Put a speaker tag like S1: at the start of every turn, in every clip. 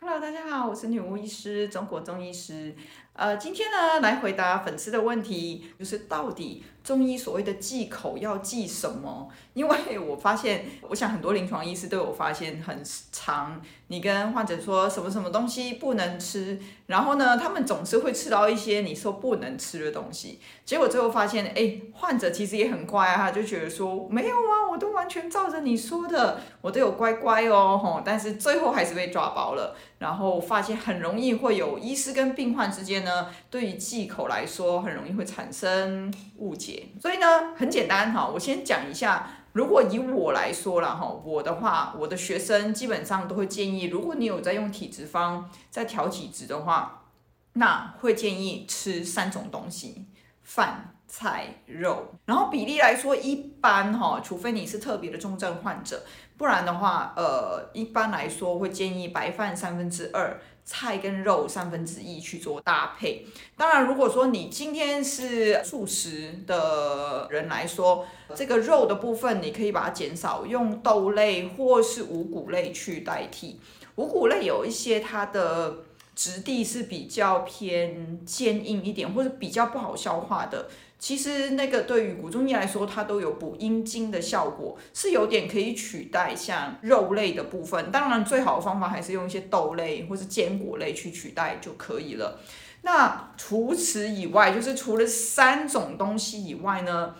S1: Hello，大家好，我是女巫医师，中国中医师。呃，今天呢，来回答粉丝的问题，就是到底中医所谓的忌口要忌什么？因为我发现，我想很多临床医师都有发现，很长你跟患者说什么什么东西不能吃，然后呢，他们总是会吃到一些你说不能吃的东西，结果最后发现，哎，患者其实也很乖啊，他就觉得说没有啊，我都完全照着你说的，我都有乖乖哦，吼，但是最后还是被抓包了，然后发现很容易会有医师跟病患之间呢。对于忌口来说，很容易会产生误解，所以呢，很简单哈，我先讲一下。如果以我来说了哈，我的话，我的学生基本上都会建议，如果你有在用体质方在调体质的话，那会建议吃三种东西：饭、菜、肉。然后比例来说，一般哈，除非你是特别的重症患者，不然的话，呃，一般来说会建议白饭三分之二。菜跟肉三分之一去做搭配。当然，如果说你今天是素食的人来说，这个肉的部分你可以把它减少，用豆类或是五谷类去代替。五谷类有一些它的质地是比较偏坚硬一点，或者比较不好消化的。其实那个对于古中医来说，它都有补阴精的效果，是有点可以取代像肉类的部分。当然，最好的方法还是用一些豆类或是坚果类去取代就可以了。那除此以外，就是除了三种东西以外呢，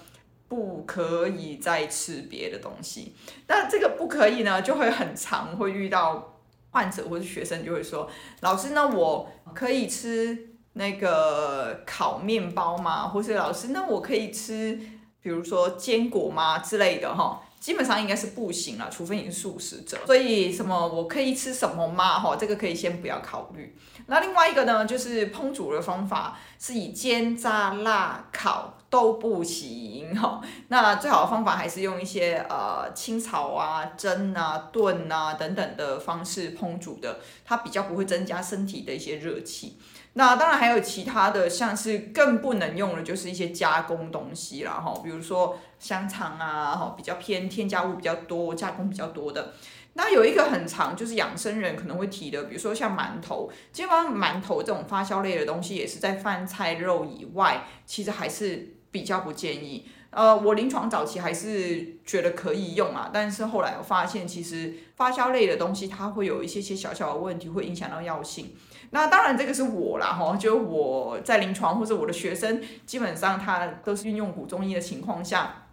S1: 不可以再吃别的东西。那这个不可以呢，就会很常会遇到患者或是学生就会说：“老师，那我可以吃？”那个烤面包吗？或是老师，那我可以吃，比如说坚果吗之类的哈？基本上应该是不行了，除非你是素食者。所以什么我可以吃什么吗？哈，这个可以先不要考虑。那另外一个呢，就是烹煮的方法是以煎、炸、辣、烤都不行哈。那最好的方法还是用一些呃清炒啊、蒸啊、炖啊等等的方式烹煮的，它比较不会增加身体的一些热气。那当然还有其他的，像是更不能用的，就是一些加工东西啦，哈，比如说香肠啊，哈，比较偏添加物比较多、加工比较多的。那有一个很常，就是养生人可能会提的，比如说像馒头，基本上馒头这种发酵类的东西，也是在饭菜肉以外，其实还是比较不建议。呃，我临床早期还是觉得可以用啊，但是后来我发现，其实发酵类的东西，它会有一些些小小的问题，会影响到药性。那当然，这个是我啦，哈，就我在临床或者我的学生，基本上他都是运用古中医的情况下，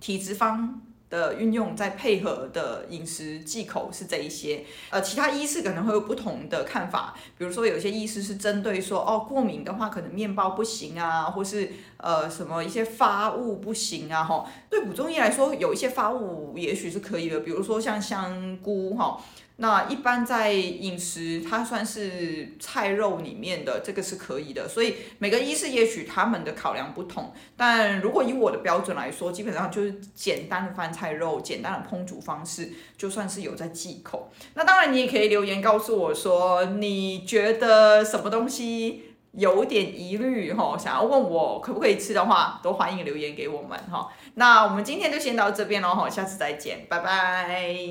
S1: 体质方的运用再配合的饮食忌口是这一些，呃，其他医师可能会有不同的看法，比如说有些医师是针对说，哦，过敏的话可能面包不行啊，或是呃什么一些发物不行啊，哈，对古中医来说，有一些发物也许是可以的，比如说像香菇，哈。那一般在饮食，它算是菜肉里面的，这个是可以的。所以每个医师也许他们的考量不同，但如果以我的标准来说，基本上就是简单的饭菜肉，简单的烹煮方式，就算是有在忌口。那当然你也可以留言告诉我说，你觉得什么东西有点疑虑哈，想要问我可不可以吃的话，都欢迎留言给我们哈。那我们今天就先到这边喽哈，下次再见，拜拜。